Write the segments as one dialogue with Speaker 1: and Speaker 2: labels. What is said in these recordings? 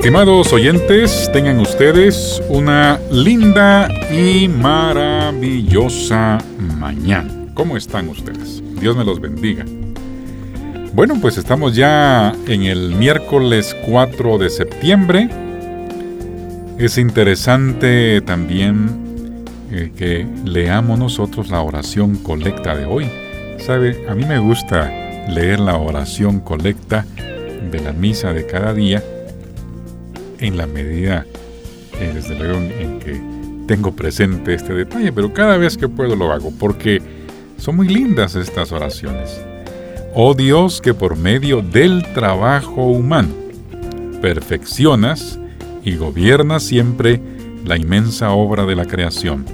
Speaker 1: Estimados oyentes, tengan ustedes una linda y maravillosa mañana. ¿Cómo están ustedes? Dios me los bendiga. Bueno, pues estamos ya en el miércoles 4 de septiembre. Es interesante también eh, que leamos nosotros la oración colecta de hoy. ¿Sabe? A mí me gusta leer la oración colecta de la misa de cada día en la medida, eh, desde luego, en que tengo presente este detalle, pero cada vez que puedo lo hago, porque son muy lindas estas oraciones. Oh Dios que por medio del trabajo humano perfeccionas y gobiernas siempre la inmensa obra de la creación.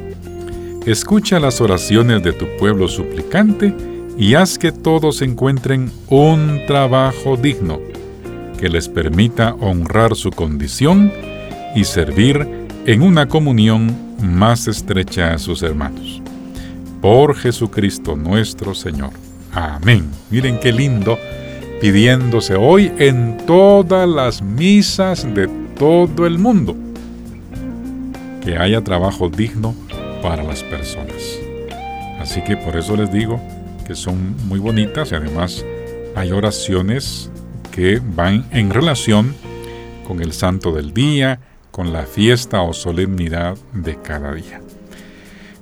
Speaker 1: Escucha las oraciones de tu pueblo suplicante y haz que todos encuentren un trabajo digno que les permita honrar su condición y servir en una comunión más estrecha a sus hermanos. Por Jesucristo nuestro Señor. Amén. Miren qué lindo pidiéndose hoy en todas las misas de todo el mundo que haya trabajo digno para las personas. Así que por eso les digo que son muy bonitas y además hay oraciones que van en relación con el santo del día, con la fiesta o solemnidad de cada día.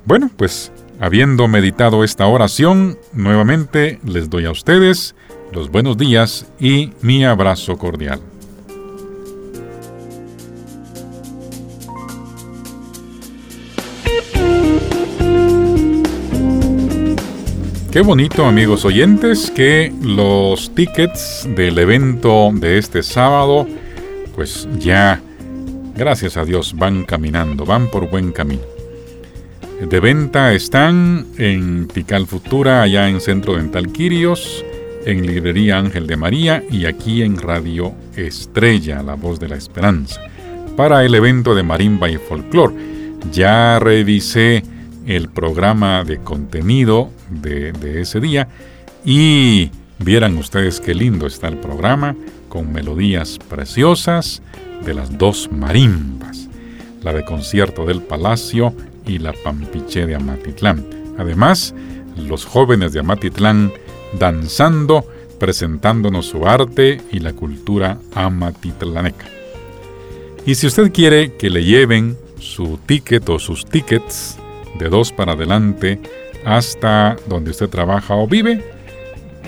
Speaker 1: Bueno, pues habiendo meditado esta oración, nuevamente les doy a ustedes los buenos días y mi abrazo cordial. Qué bonito amigos oyentes que los tickets del evento de este sábado pues ya, gracias a Dios, van caminando, van por buen camino. De venta están en Tical Futura, allá en Centro Dental Quirios, en Librería Ángel de María y aquí en Radio Estrella, La Voz de la Esperanza, para el evento de Marimba y Folclor. Ya revisé el programa de contenido de, ese día y vieran ustedes qué lindo está el programa con melodías preciosas de las dos marimbas, la de concierto del Palacio y la Pampiche de Amatitlán. Además, los jóvenes de Amatitlán danzando, presentándonos su arte y la cultura amatitlaneca. Y si usted quiere que le lleven su ticket o sus tickets de dos para adelante hasta donde usted trabaja o vive,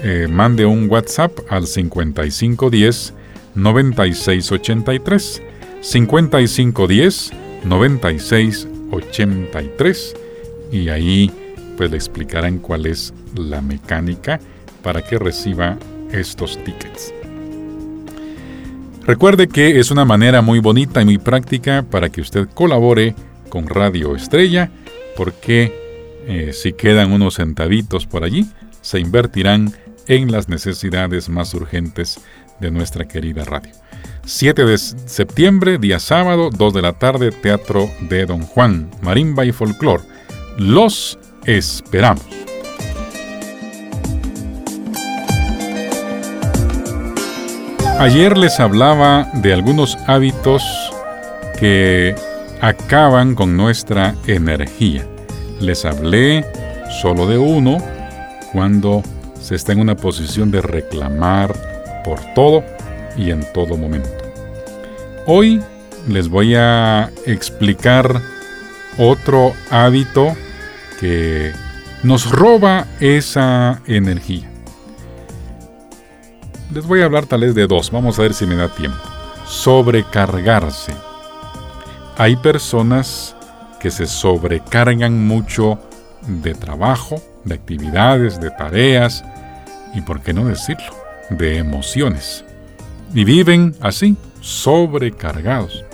Speaker 1: eh, mande un WhatsApp al 5510 9683 5510 9683 y ahí pues le explicarán cuál es la mecánica para que reciba estos tickets. Recuerde que es una manera muy bonita y muy práctica para que usted colabore con Radio Estrella porque eh, si quedan unos centavitos por allí, se invertirán en las necesidades más urgentes de nuestra querida radio. 7 de septiembre, día sábado, 2 de la tarde, Teatro de Don Juan, Marimba y Folclor. Los esperamos. Ayer les hablaba de algunos hábitos que acaban con nuestra energía. Les hablé solo de uno cuando se está en una posición de reclamar por todo y en todo momento. Hoy les voy a explicar otro hábito que nos roba esa energía. Les voy a hablar tal vez de dos, vamos a ver si me da tiempo. Sobrecargarse. Hay personas que se sobrecargan mucho de trabajo, de actividades, de tareas y, por qué no decirlo, de emociones. Y viven así, sobrecargados.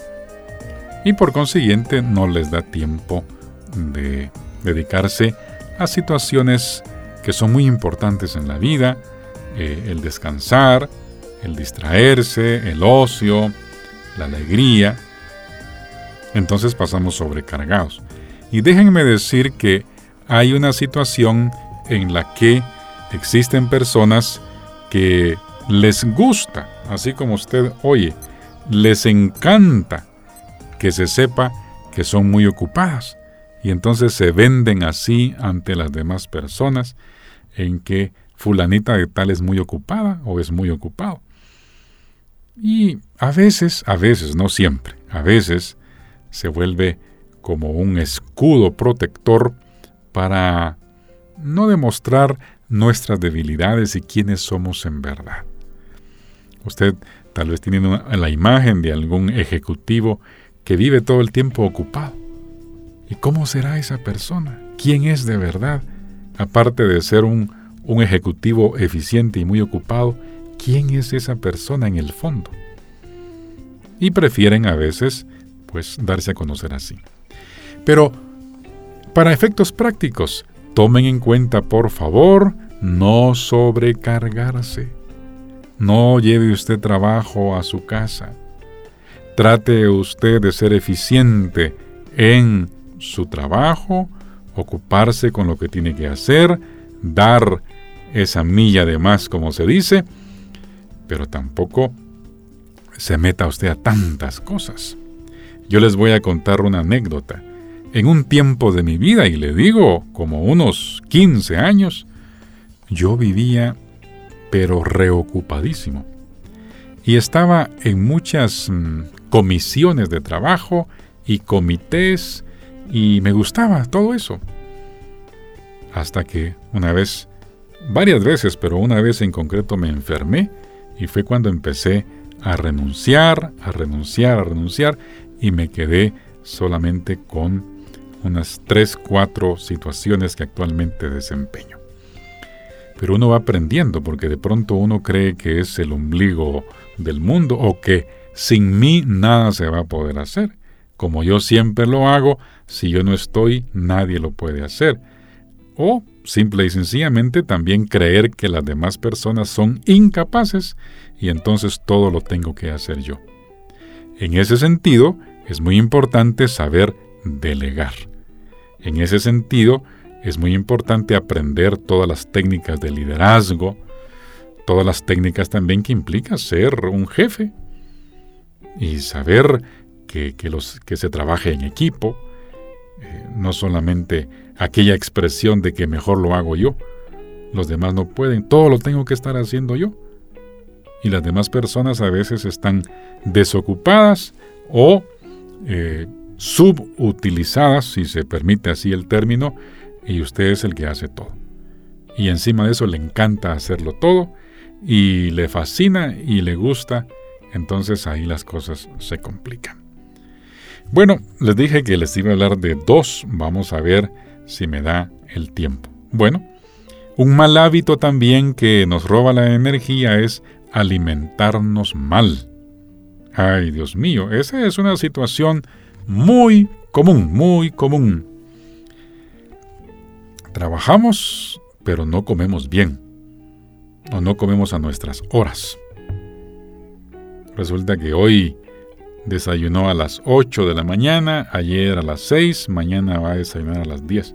Speaker 1: Y por consiguiente no les da tiempo de dedicarse a situaciones que son muy importantes en la vida, eh, el descansar, el distraerse, el ocio, la alegría, entonces pasamos sobrecargados. Y déjenme decir que hay una situación en la que existen personas que les gusta, así como usted oye, les encanta que se sepa que son muy ocupadas y entonces se venden así ante las demás personas en que fulanita de tal es muy ocupada o es muy ocupado. Y a veces, a veces, no siempre, a veces se vuelve como un escudo protector para no demostrar nuestras debilidades y quiénes somos en verdad. Usted tal vez tiene la imagen de algún ejecutivo que vive todo el tiempo ocupado. ¿Y cómo será esa persona? ¿Quién es de verdad? Aparte de ser un, un ejecutivo eficiente y muy ocupado, ¿quién es esa persona en el fondo? Y prefieren a veces, pues, darse a conocer así. Pero, para efectos prácticos, tomen en cuenta, por favor, no sobrecargarse. No lleve usted trabajo a su casa. Trate usted de ser eficiente en su trabajo, ocuparse con lo que tiene que hacer, dar esa milla de más, como se dice, pero tampoco se meta usted a tantas cosas. Yo les voy a contar una anécdota. En un tiempo de mi vida, y le digo como unos 15 años, yo vivía pero reocupadísimo. Y estaba en muchas mm, comisiones de trabajo y comités y me gustaba todo eso. Hasta que una vez, varias veces, pero una vez en concreto me enfermé y fue cuando empecé a renunciar, a renunciar, a renunciar y me quedé solamente con unas 3, 4 situaciones que actualmente desempeño. Pero uno va aprendiendo porque de pronto uno cree que es el ombligo del mundo o que sin mí nada se va a poder hacer. Como yo siempre lo hago, si yo no estoy, nadie lo puede hacer. O, simple y sencillamente, también creer que las demás personas son incapaces y entonces todo lo tengo que hacer yo. En ese sentido, es muy importante saber delegar. En ese sentido, es muy importante aprender todas las técnicas de liderazgo, todas las técnicas también que implica ser un jefe y saber que, los, que se trabaje en equipo, eh, no solamente aquella expresión de que mejor lo hago yo, los demás no pueden, todo lo tengo que estar haciendo yo. Y las demás personas a veces están desocupadas o eh, subutilizadas, si se permite así el término, y usted es el que hace todo. Y encima de eso le encanta hacerlo todo y le fascina y le gusta, entonces ahí las cosas se complican. Bueno, les dije que les iba a hablar de dos, vamos a ver si me da el tiempo. Bueno, un mal hábito también que nos roba la energía es alimentarnos mal. Ay, Dios mío, esa es una situación muy común, muy común. Trabajamos, pero no comemos bien. O no comemos a nuestras horas. Resulta que hoy desayunó a las 8 de la mañana, ayer a las 6, mañana va a desayunar a las 10.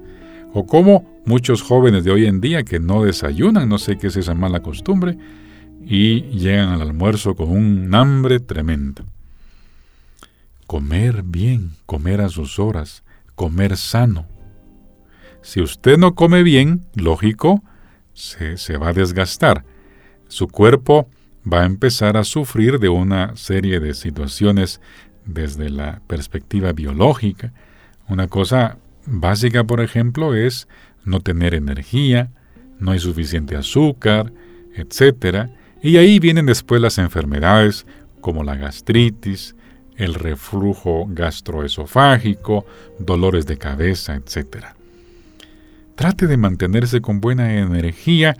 Speaker 1: O como muchos jóvenes de hoy en día que no desayunan, no sé qué es esa mala costumbre, y llegan al almuerzo con un hambre tremendo. Comer bien, comer a sus horas, comer sano, si usted no come bien, lógico, se, se va a desgastar. Su cuerpo va a empezar a sufrir de una serie de situaciones desde la perspectiva biológica. Una cosa básica, por ejemplo, es no tener energía, no hay suficiente azúcar, etc. Y ahí vienen después las enfermedades como la gastritis, el reflujo gastroesofágico, dolores de cabeza, etc. Trate de mantenerse con buena energía,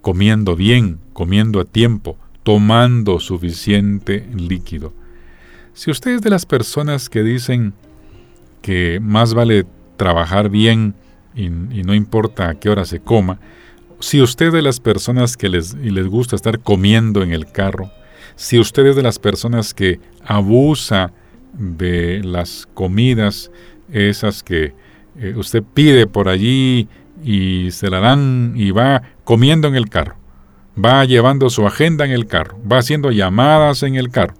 Speaker 1: comiendo bien, comiendo a tiempo, tomando suficiente líquido. Si usted es de las personas que dicen que más vale trabajar bien y, no importa a qué hora se coma, si usted es de las personas que les, les gusta estar comiendo en el carro, si usted es de las personas que abusa de las comidas, esas que eh, usted pide por allí y se la dan y va comiendo en el carro, va llevando su agenda en el carro, va haciendo llamadas en el carro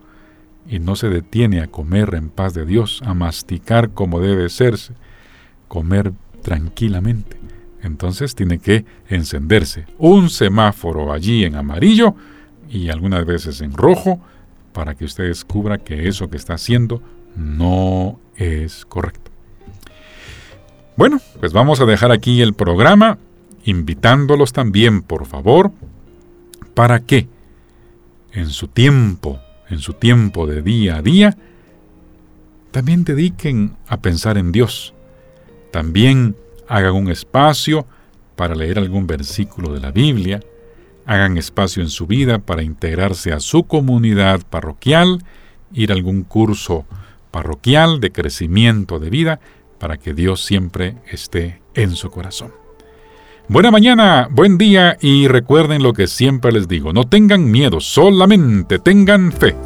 Speaker 1: y no se detiene a comer en paz de Dios, a masticar como debe serse, comer tranquilamente, entonces tiene que encenderse un semáforo allí en amarillo y algunas veces en rojo para que usted descubra que eso que está haciendo no es correcto. Bueno, pues vamos a dejar aquí el programa invitándolos también, por favor, para que en su tiempo, en su tiempo de día a día, también dediquen a pensar en Dios. También hagan un espacio para leer algún versículo de la Biblia, hagan espacio en su vida para integrarse a su comunidad parroquial, ir a algún curso parroquial de crecimiento de vida, para que Dios siempre esté en su corazón. Buena mañana, buen día y recuerden lo que siempre les digo, no tengan miedo, solamente tengan fe.